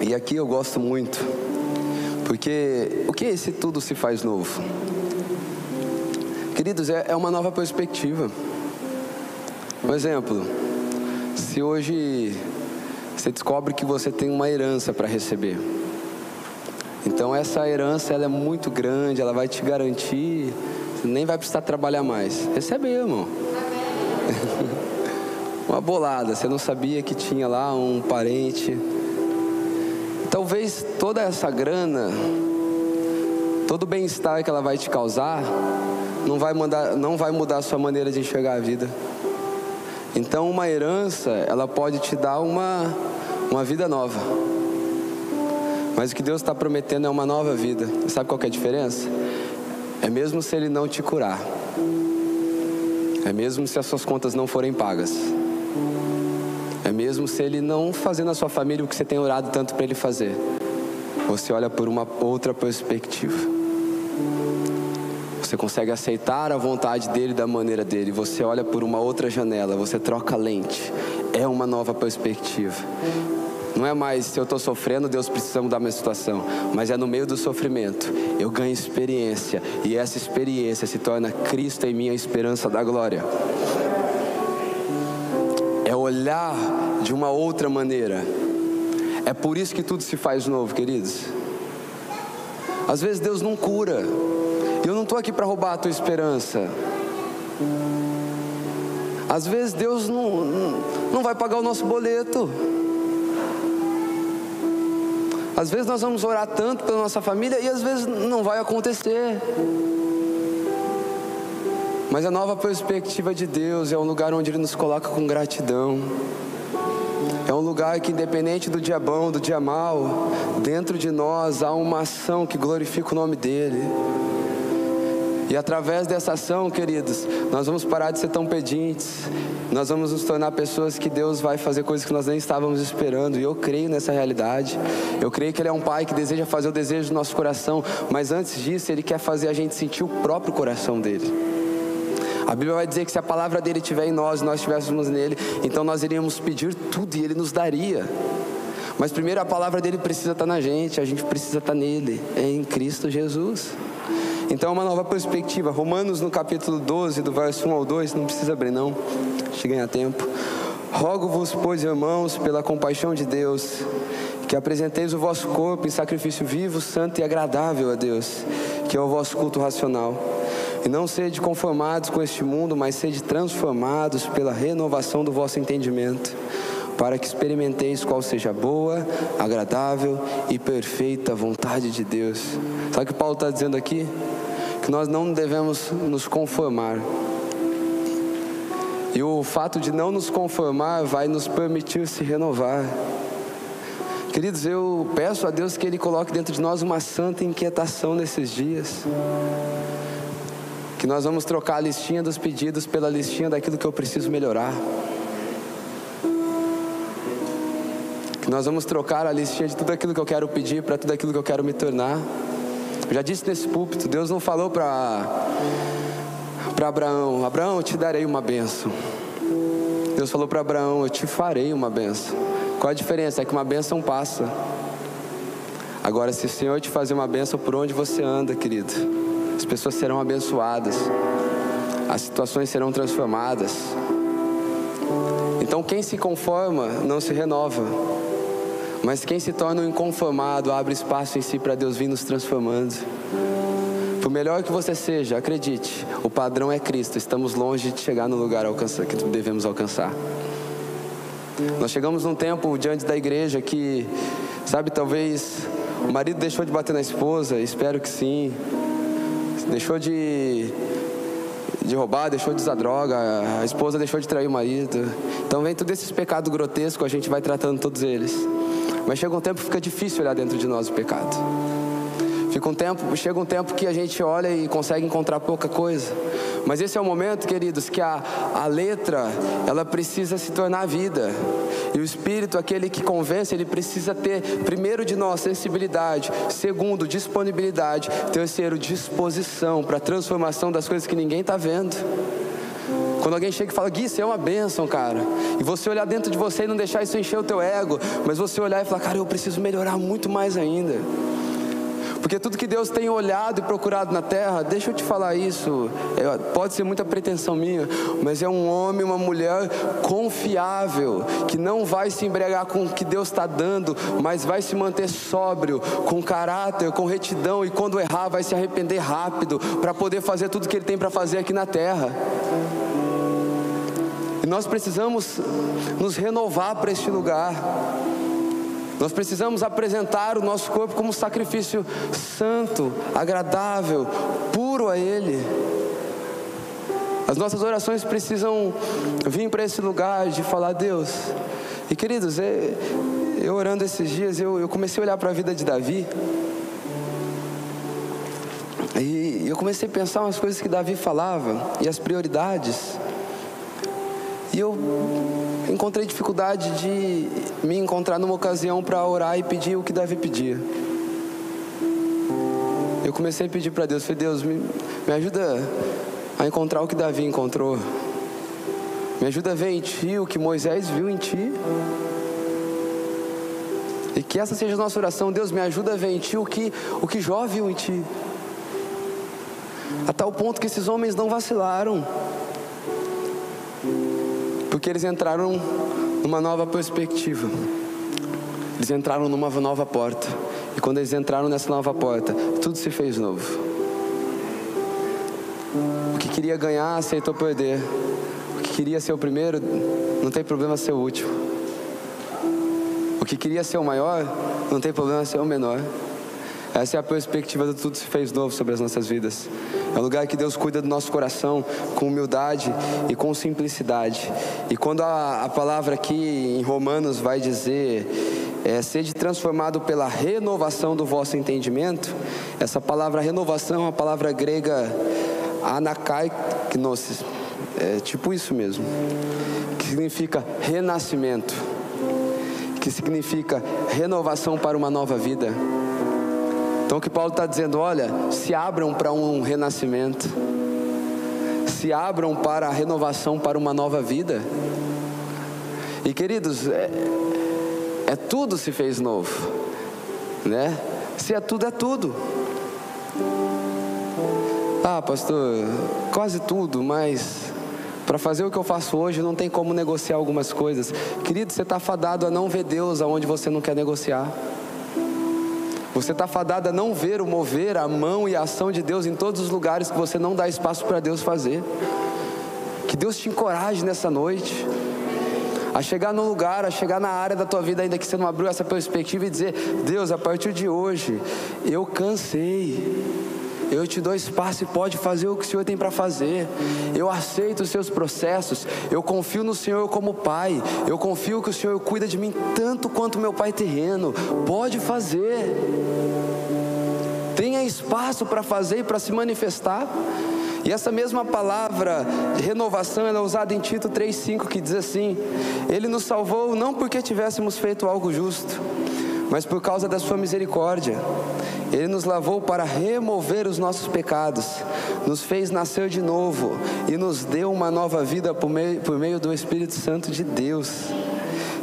E aqui eu gosto muito, porque o que é esse tudo se faz novo? Queridos, é, é uma nova perspectiva. Por exemplo, se hoje você descobre que você tem uma herança para receber, então essa herança ela é muito grande, ela vai te garantir nem vai precisar trabalhar mais. Recebe, irmão. Uma bolada, você não sabia que tinha lá um parente. Talvez toda essa grana, todo o bem-estar que ela vai te causar, não vai, mudar, não vai mudar a sua maneira de enxergar a vida. Então, uma herança, ela pode te dar uma, uma vida nova. Mas o que Deus está prometendo é uma nova vida. Sabe qual é a diferença? É mesmo se ele não te curar. É mesmo se as suas contas não forem pagas. É mesmo se ele não fazer na sua família o que você tem orado tanto para ele fazer. Você olha por uma outra perspectiva. Você consegue aceitar a vontade dele da maneira dele. Você olha por uma outra janela. Você troca lente. É uma nova perspectiva. Não é mais se eu estou sofrendo, Deus precisa mudar minha situação. Mas é no meio do sofrimento. Eu ganho experiência. E essa experiência se torna Cristo em minha esperança da glória. É olhar de uma outra maneira. É por isso que tudo se faz novo, queridos. Às vezes Deus não cura. Eu não estou aqui para roubar a tua esperança. Às vezes Deus não, não vai pagar o nosso boleto. Às vezes nós vamos orar tanto pela nossa família e às vezes não vai acontecer. Mas a nova perspectiva de Deus é um lugar onde Ele nos coloca com gratidão. É um lugar que, independente do dia bom, do dia mal, dentro de nós há uma ação que glorifica o nome dEle. E através dessa ação, queridos, nós vamos parar de ser tão pedintes. Nós vamos nos tornar pessoas que Deus vai fazer coisas que nós nem estávamos esperando. E eu creio nessa realidade. Eu creio que Ele é um Pai que deseja fazer o desejo do nosso coração. Mas antes disso, Ele quer fazer a gente sentir o próprio coração dele. A Bíblia vai dizer que se a palavra dele estiver em nós, nós estivéssemos nele, então nós iríamos pedir tudo e ele nos daria. Mas primeiro a palavra dele precisa estar na gente, a gente precisa estar nele, é em Cristo Jesus. Então, uma nova perspectiva. Romanos, no capítulo 12, do verso 1 ao 2, não precisa abrir, não, deixa ganhar tempo. Rogo-vos, pois, irmãos, pela compaixão de Deus, que apresenteis o vosso corpo em sacrifício vivo, santo e agradável a Deus, que é o vosso culto racional. E não sede conformados com este mundo, mas sede transformados pela renovação do vosso entendimento, para que experimenteis qual seja a boa, agradável e perfeita vontade de Deus. Sabe o que Paulo está dizendo aqui? Que nós não devemos nos conformar. E o fato de não nos conformar vai nos permitir se renovar. Queridos, eu peço a Deus que Ele coloque dentro de nós uma santa inquietação nesses dias. Que nós vamos trocar a listinha dos pedidos pela listinha daquilo que eu preciso melhorar. Que nós vamos trocar a listinha de tudo aquilo que eu quero pedir para tudo aquilo que eu quero me tornar. Já disse nesse púlpito, Deus não falou para para Abraão, Abraão, eu te darei uma benção. Deus falou para Abraão, eu te farei uma benção. Qual a diferença? É que uma benção passa. Agora, se o Senhor te fazer uma benção por onde você anda, querido, as pessoas serão abençoadas, as situações serão transformadas. Então, quem se conforma não se renova. Mas quem se torna um inconformado abre espaço em si para Deus vir nos transformando. Por melhor que você seja, acredite, o padrão é Cristo. Estamos longe de chegar no lugar que devemos alcançar. Nós chegamos num tempo diante da igreja que, sabe, talvez o marido deixou de bater na esposa, espero que sim. Deixou de, de roubar, deixou de usar droga, a esposa deixou de trair o marido. Então vem todos esses pecados grotescos, a gente vai tratando todos eles. Mas chega um tempo que fica difícil olhar dentro de nós o pecado. Fica um tempo, chega um tempo que a gente olha e consegue encontrar pouca coisa. Mas esse é o momento, queridos, que a, a letra ela precisa se tornar vida. E o Espírito, aquele que convence, ele precisa ter, primeiro de nós, sensibilidade, segundo, disponibilidade, terceiro, disposição para a transformação das coisas que ninguém está vendo. Quando alguém chega e fala, Gui, isso é uma bênção, cara. E você olhar dentro de você e não deixar isso encher o teu ego, mas você olhar e falar, cara, eu preciso melhorar muito mais ainda. Porque tudo que Deus tem olhado e procurado na terra, deixa eu te falar isso, é, pode ser muita pretensão minha, mas é um homem, uma mulher confiável, que não vai se embriagar com o que Deus está dando, mas vai se manter sóbrio, com caráter, com retidão, e quando errar, vai se arrepender rápido, para poder fazer tudo que Ele tem para fazer aqui na terra. E nós precisamos nos renovar para este lugar. Nós precisamos apresentar o nosso corpo como sacrifício santo, agradável, puro a Ele. As nossas orações precisam vir para esse lugar de falar a Deus. E queridos, é, eu orando esses dias, eu, eu comecei a olhar para a vida de Davi. E eu comecei a pensar umas coisas que Davi falava e as prioridades. E eu encontrei dificuldade de me encontrar numa ocasião para orar e pedir o que Davi pedia. Eu comecei a pedir para Deus, falei, Deus, me, me ajuda a encontrar o que Davi encontrou. Me ajuda a ver em Ti o que Moisés viu em Ti. E que essa seja a nossa oração. Deus, me ajuda a ver em Ti o que, o que Jó viu em Ti. A tal ponto que esses homens não vacilaram. Porque eles entraram numa nova perspectiva. Eles entraram numa nova porta. E quando eles entraram nessa nova porta, tudo se fez novo. O que queria ganhar, aceitou perder. O que queria ser o primeiro, não tem problema ser o último. O que queria ser o maior, não tem problema ser o menor. Essa é a perspectiva do tudo se fez novo sobre as nossas vidas. É um lugar que Deus cuida do nosso coração com humildade e com simplicidade. E quando a, a palavra aqui em Romanos vai dizer é, sede transformado pela renovação do vosso entendimento, essa palavra renovação é uma palavra grega anakaiknosis, é tipo isso mesmo, que significa renascimento, que significa renovação para uma nova vida. Então o que Paulo está dizendo, olha, se abram para um renascimento, se abram para a renovação, para uma nova vida. E queridos, é, é tudo se fez novo, né? Se é tudo, é tudo. Ah, pastor, quase tudo, mas para fazer o que eu faço hoje não tem como negociar algumas coisas. Querido, você está fadado a não ver Deus aonde você não quer negociar. Você está fadado a não ver o mover, a mão e a ação de Deus em todos os lugares que você não dá espaço para Deus fazer. Que Deus te encoraje nessa noite a chegar no lugar, a chegar na área da tua vida ainda que você não abriu essa perspectiva e dizer: Deus, a partir de hoje eu cansei. Eu te dou espaço e pode fazer o que o Senhor tem para fazer. Eu aceito os seus processos. Eu confio no Senhor como Pai. Eu confio que o Senhor cuida de mim tanto quanto meu Pai terreno. Pode fazer. Tenha espaço para fazer e para se manifestar. E essa mesma palavra renovação é usada em Tito 3,5 que diz assim: Ele nos salvou não porque tivéssemos feito algo justo, mas por causa da Sua misericórdia. Ele nos lavou para remover os nossos pecados, nos fez nascer de novo e nos deu uma nova vida por meio, por meio do Espírito Santo de Deus.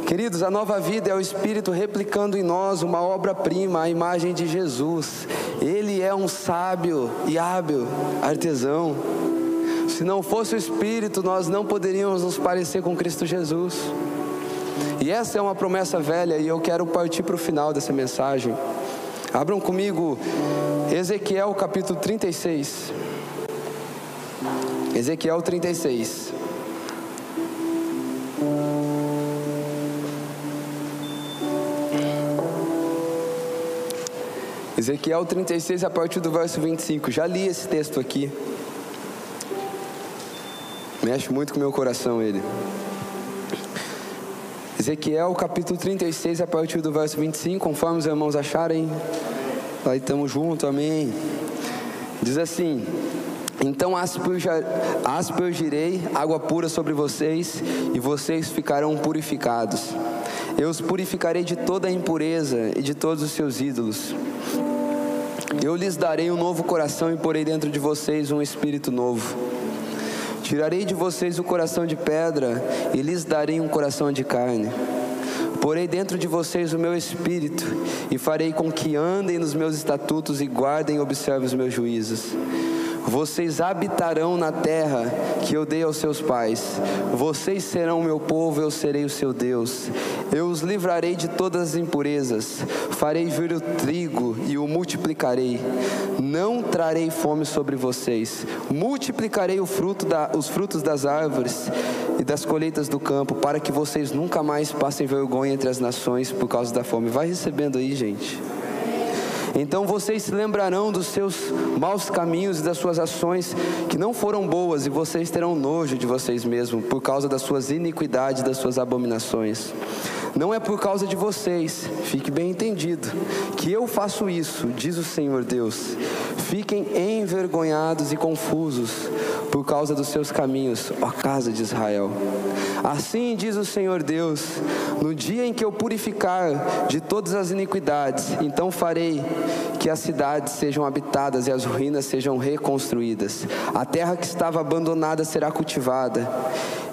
Queridos, a nova vida é o Espírito replicando em nós uma obra-prima, a imagem de Jesus. Ele é um sábio e hábil artesão. Se não fosse o Espírito, nós não poderíamos nos parecer com Cristo Jesus. E essa é uma promessa velha e eu quero partir para o final dessa mensagem. Abram comigo Ezequiel capítulo 36. Ezequiel 36. Ezequiel 36, a partir do verso 25. Já li esse texto aqui. Mexe muito com meu coração ele. Ezequiel capítulo 36, a partir do verso 25, conforme os irmãos acharem. Aí estamos juntos, amém. Diz assim: Então aspergirei água pura sobre vocês, e vocês ficarão purificados. Eu os purificarei de toda a impureza e de todos os seus ídolos. Eu lhes darei um novo coração e porei dentro de vocês um espírito novo. Tirarei de vocês o coração de pedra e lhes darei um coração de carne. Porei dentro de vocês o meu espírito e farei com que andem nos meus estatutos e guardem e observem os meus juízos. Vocês habitarão na terra que eu dei aos seus pais. Vocês serão meu povo, eu serei o seu Deus. Eu os livrarei de todas as impurezas. Farei vir o trigo e o multiplicarei. Não trarei fome sobre vocês. Multiplicarei fruto da, os frutos das árvores e das colheitas do campo, para que vocês nunca mais passem vergonha entre as nações por causa da fome. Vai recebendo aí, gente. Então vocês se lembrarão dos seus maus caminhos e das suas ações que não foram boas, e vocês terão nojo de vocês mesmos por causa das suas iniquidades das suas abominações. Não é por causa de vocês, fique bem entendido, que eu faço isso, diz o Senhor Deus. Fiquem envergonhados e confusos por causa dos seus caminhos, ó casa de Israel. Assim diz o Senhor Deus: no dia em que eu purificar de todas as iniquidades, então farei que as cidades sejam habitadas e as ruínas sejam reconstruídas. A terra que estava abandonada será cultivada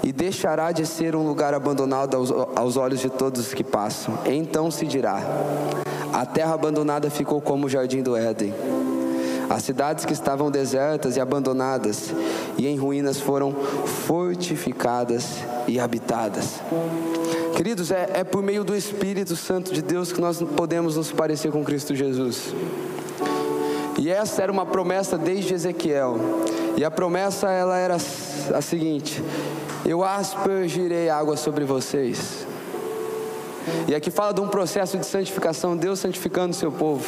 e deixará de ser um lugar abandonado aos, olhos de todos os que passam. Então se dirá: a terra abandonada ficou como o jardim do Éden. As cidades que estavam desertas e abandonadas e em ruínas foram fortificadas e habitadas. Queridos, é, é por meio do Espírito Santo de Deus que nós podemos nos parecer com Cristo Jesus. E essa era uma promessa desde Ezequiel. E a promessa ela era a seguinte: Eu aspergirei água sobre vocês. E aqui fala de um processo de santificação, Deus santificando o seu povo.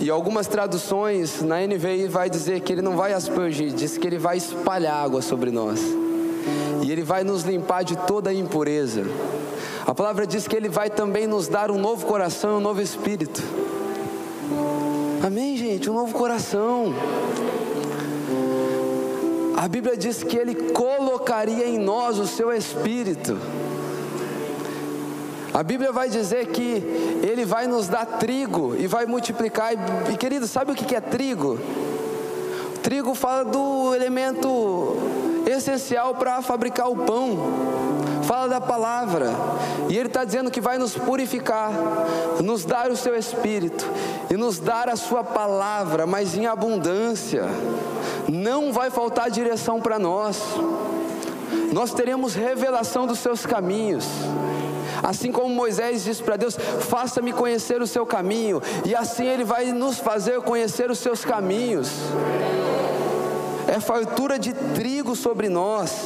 E algumas traduções na NVI vai dizer que ele não vai aspergir, diz que ele vai espalhar água sobre nós. E ele vai nos limpar de toda a impureza. A palavra diz que ele vai também nos dar um novo coração, um novo espírito. Amém, gente? Um novo coração. A Bíblia diz que ele colocaria em nós o seu espírito. A Bíblia vai dizer que Ele vai nos dar trigo e vai multiplicar. E querido, sabe o que é trigo? Trigo fala do elemento essencial para fabricar o pão. Fala da palavra. E Ele está dizendo que vai nos purificar, nos dar o seu espírito e nos dar a sua palavra, mas em abundância. Não vai faltar direção para nós. Nós teremos revelação dos seus caminhos. Assim como Moisés disse para Deus: Faça-me conhecer o seu caminho, e assim Ele vai nos fazer conhecer os seus caminhos. É fartura de trigo sobre nós.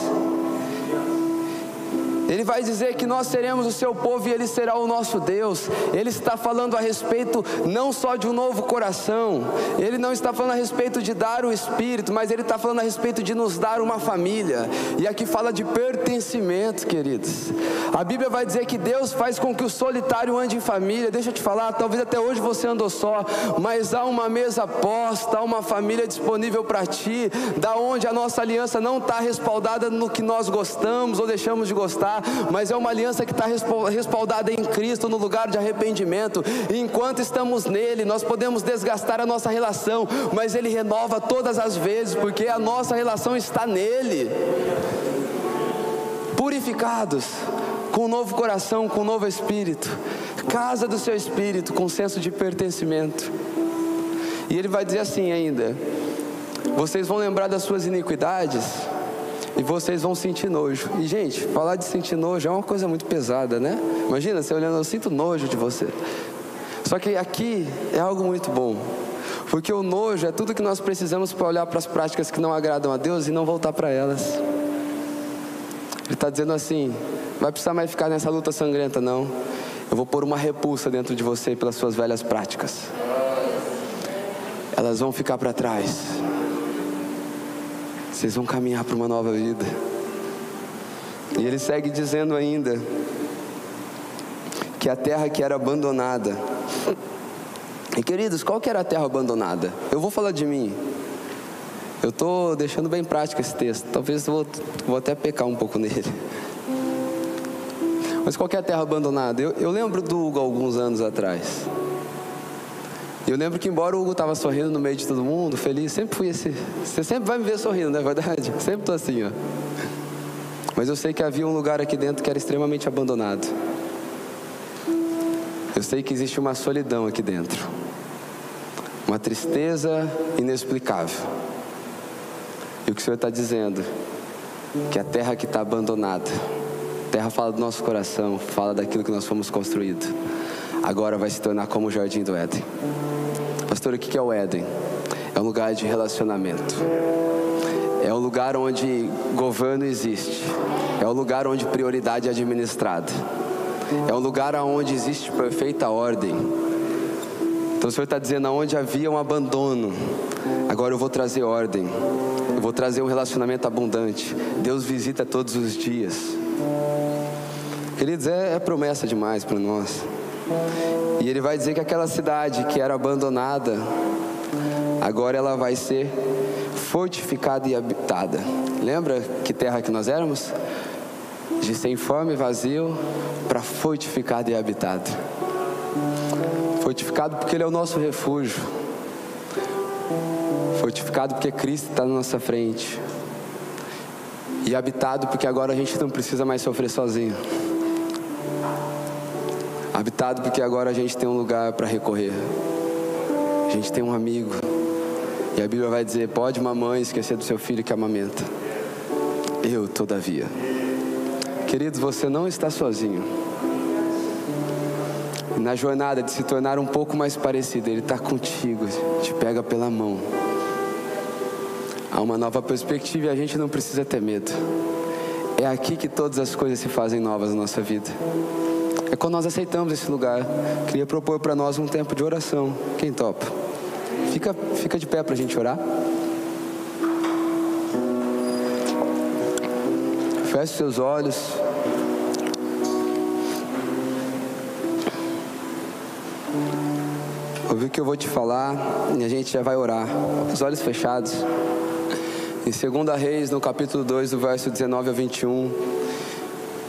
Ele vai dizer que nós seremos o seu povo e ele será o nosso Deus. Ele está falando a respeito não só de um novo coração, ele não está falando a respeito de dar o espírito, mas ele está falando a respeito de nos dar uma família. E aqui fala de pertencimento, queridos. A Bíblia vai dizer que Deus faz com que o solitário ande em família. Deixa eu te falar, talvez até hoje você andou só, mas há uma mesa posta, há uma família disponível para ti, da onde a nossa aliança não está respaldada no que nós gostamos ou deixamos de gostar, mas é uma aliança que está respaldada em Cristo no lugar de arrependimento. E enquanto estamos nele, nós podemos desgastar a nossa relação, mas ele renova todas as vezes, porque a nossa relação está nele. Purificados, com um novo coração, com um novo espírito, casa do seu espírito, com senso de pertencimento. E ele vai dizer assim ainda: vocês vão lembrar das suas iniquidades e vocês vão sentir nojo. E gente, falar de sentir nojo é uma coisa muito pesada, né? Imagina você olhando, eu sinto nojo de você. Só que aqui é algo muito bom. Porque o nojo é tudo que nós precisamos para olhar para as práticas que não agradam a Deus e não voltar para elas. Ele está dizendo assim: vai precisar mais ficar nessa luta sangrenta, não. Eu vou pôr uma repulsa dentro de você pelas suas velhas práticas. Elas vão ficar para trás. Vocês vão caminhar para uma nova vida. E ele segue dizendo ainda que a terra que era abandonada. E queridos, qual que era a terra abandonada? Eu vou falar de mim. Eu estou deixando bem prático esse texto. Talvez eu vou, vou até pecar um pouco nele. Mas qual que é a terra abandonada? Eu, eu lembro do Hugo alguns anos atrás. Eu lembro que embora o Hugo estava sorrindo no meio de todo mundo, feliz, sempre fui esse. Você sempre vai me ver sorrindo, não é verdade? Sempre estou assim, ó. Mas eu sei que havia um lugar aqui dentro que era extremamente abandonado. Eu sei que existe uma solidão aqui dentro, uma tristeza inexplicável. E o que o Senhor está dizendo? Que a terra que está abandonada, terra fala do nosso coração, fala daquilo que nós fomos construídos, agora vai se tornar como o jardim do Éden. Pastor, o que é o Éden? É um lugar de relacionamento. É o lugar onde governo existe. É o lugar onde prioridade é administrada. É um lugar onde existe perfeita ordem. Então o Senhor está dizendo, aonde havia um abandono, agora eu vou trazer ordem. Eu vou trazer um relacionamento abundante. Deus visita todos os dias. Queridos, é, é promessa demais para nós. E Ele vai dizer que aquela cidade que era abandonada, agora ela vai ser fortificada e habitada. Lembra que terra que nós éramos? De sem forma e vazio para fortificado e habitado. Fortificado porque Ele é o nosso refúgio. Fortificado porque Cristo está na nossa frente. E habitado porque agora a gente não precisa mais sofrer sozinho. Habitado porque agora a gente tem um lugar para recorrer. A gente tem um amigo e a Bíblia vai dizer: pode uma mãe esquecer do seu filho que amamenta. Eu, todavia. Queridos, você não está sozinho. Na jornada de se tornar um pouco mais parecido, Ele está contigo, te pega pela mão. Há uma nova perspectiva e a gente não precisa ter medo. É aqui que todas as coisas se fazem novas na nossa vida. É quando nós aceitamos esse lugar. Queria propor para nós um tempo de oração. Quem topa? Fica, fica de pé para a gente orar. Feche seus olhos. Ouvi o que eu vou te falar e a gente já vai orar. Os olhos fechados. Em 2 Reis, no capítulo 2, do verso 19 a 21,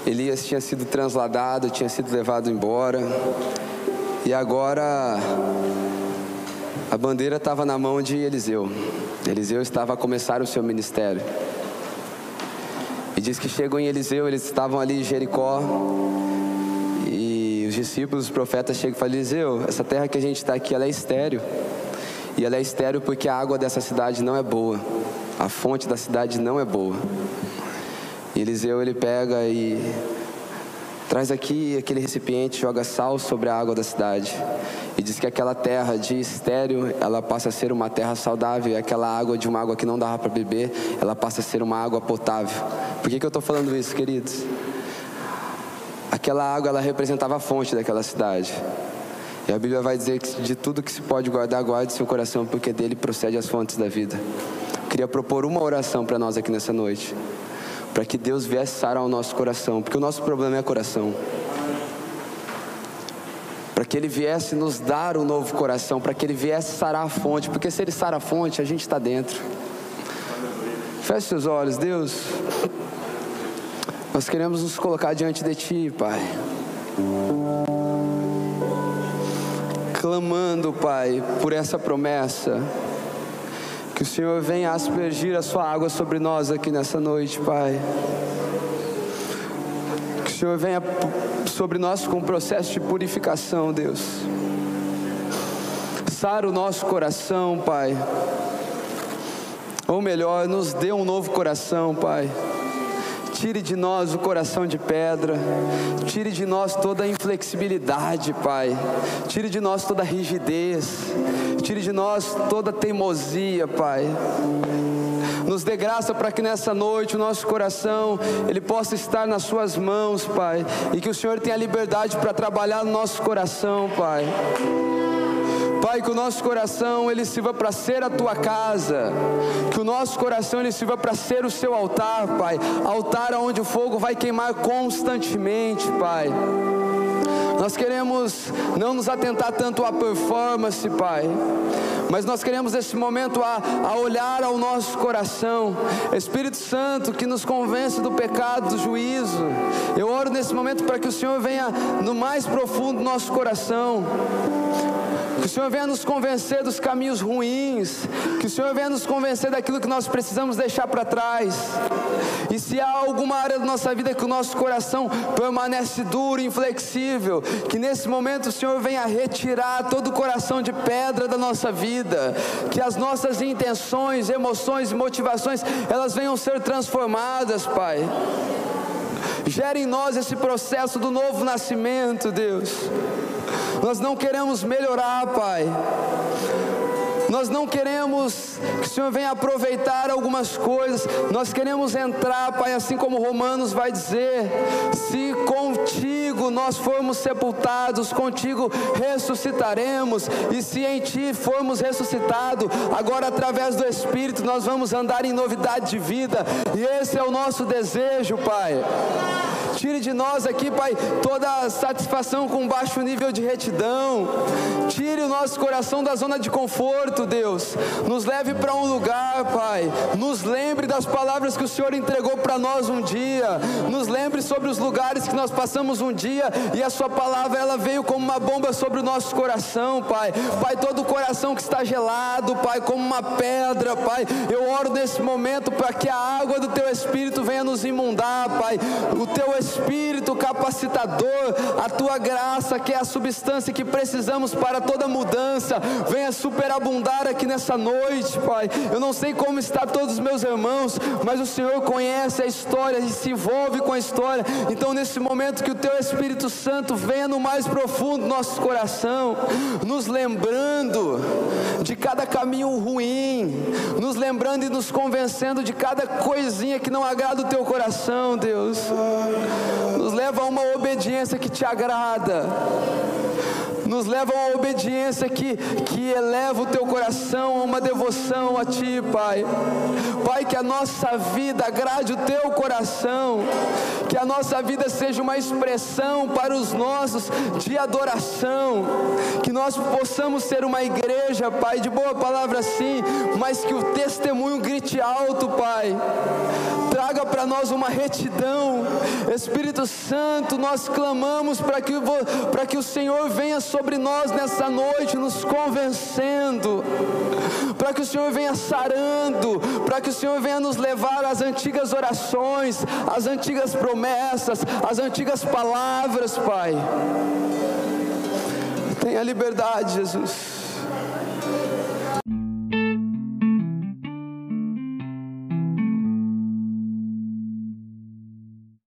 Elias tinha sido transladado, tinha sido levado embora. E agora a bandeira estava na mão de Eliseu. Eliseu estava a começar o seu ministério. E diz que chegou em Eliseu, eles estavam ali em Jericó. E os discípulos, os profetas chegam e falam: Eliseu, essa terra que a gente está aqui, ela é estéreo. E ela é estéreo porque a água dessa cidade não é boa. A fonte da cidade não é boa. E Eliseu ele pega e traz aqui aquele recipiente, joga sal sobre a água da cidade. E diz que aquela terra de estéreo, ela passa a ser uma terra saudável. E aquela água de uma água que não dava para beber, ela passa a ser uma água potável. Por que, que eu estou falando isso, queridos? Aquela água, ela representava a fonte daquela cidade. E a Bíblia vai dizer que de tudo que se pode guardar, guarde seu coração, porque dele procede as fontes da vida. Eu queria propor uma oração para nós aqui nessa noite. Para que Deus viesse sarar o nosso coração, porque o nosso problema é coração para que Ele viesse nos dar um novo coração, para que Ele viesse sarar a fonte, porque se Ele sarar a fonte, a gente está dentro. Feche seus olhos, Deus. Nós queremos nos colocar diante de Ti, Pai. Clamando, Pai, por essa promessa. Que o Senhor venha aspergir a Sua água sobre nós aqui nessa noite, Pai. Que o Senhor venha sobre nós com um processo de purificação, Deus. Sara o nosso coração, Pai. Ou melhor, nos dê um novo coração, Pai. Tire de nós o coração de pedra, tire de nós toda a inflexibilidade, Pai. Tire de nós toda a rigidez, tire de nós toda a teimosia, Pai. Nos dê graça para que nessa noite o nosso coração ele possa estar nas suas mãos, Pai, e que o Senhor tenha liberdade para trabalhar no nosso coração, Pai. Pai, que o nosso coração ele sirva para ser a tua casa, que o nosso coração ele sirva para ser o seu altar, Pai, altar onde o fogo vai queimar constantemente, Pai. Nós queremos não nos atentar tanto à performance, Pai, mas nós queremos nesse momento a, a, olhar ao nosso coração, Espírito Santo que nos convence do pecado, do juízo. Eu oro nesse momento para que o Senhor venha no mais profundo do nosso coração que o Senhor venha nos convencer dos caminhos ruins. Que o Senhor venha nos convencer daquilo que nós precisamos deixar para trás. E se há alguma área da nossa vida que o nosso coração permanece duro, inflexível, que nesse momento o Senhor venha retirar todo o coração de pedra da nossa vida. Que as nossas intenções, emoções e motivações, elas venham ser transformadas, Pai. Gere em nós esse processo do novo nascimento, Deus. Nós não queremos melhorar, Pai. Nós não queremos que o Senhor venha aproveitar algumas coisas, nós queremos entrar, Pai, assim como Romanos vai dizer: se contigo nós formos sepultados, contigo ressuscitaremos, e se em Ti formos ressuscitados, agora através do Espírito nós vamos andar em novidade de vida, e esse é o nosso desejo, Pai. Tire de nós aqui, Pai, toda satisfação com baixo nível de retidão. Tire o nosso coração da zona de conforto, Deus. Nos leve para um lugar, Pai. Nos lembre das palavras que o Senhor entregou para nós um dia. Nos lembre sobre os lugares que nós passamos um dia e a Sua palavra ela veio como uma bomba sobre o nosso coração, Pai. Pai, todo o coração que está gelado, Pai, como uma pedra, Pai. Eu oro nesse momento para que a água do Teu Espírito venha nos imundar, Pai. O Teu Espírito capacitador, a tua graça, que é a substância que precisamos para toda mudança, venha superabundar aqui nessa noite, Pai. Eu não sei como está todos os meus irmãos, mas o Senhor conhece a história e se envolve com a história. Então, nesse momento, que o teu Espírito Santo venha no mais profundo do nosso coração, nos lembrando de cada caminho ruim, nos lembrando e nos convencendo de cada coisinha que não agrada o teu coração, Deus nos leva a uma obediência que te agrada nos leva a uma obediência que, que eleva o teu coração a uma devoção a Ti, Pai. Pai, que a nossa vida agrade o teu coração, que a nossa vida seja uma expressão para os nossos de adoração, que nós possamos ser uma igreja, Pai, de boa palavra sim, mas que o testemunho grite alto, Pai. Traga para nós uma retidão, Espírito Santo, nós clamamos para que, para que o Senhor venha sobre nós nessa noite, nos convencendo, para que o Senhor venha sarando, para que o Senhor venha nos levar às antigas orações, às antigas promessas, às antigas palavras, Pai. Tenha liberdade, Jesus.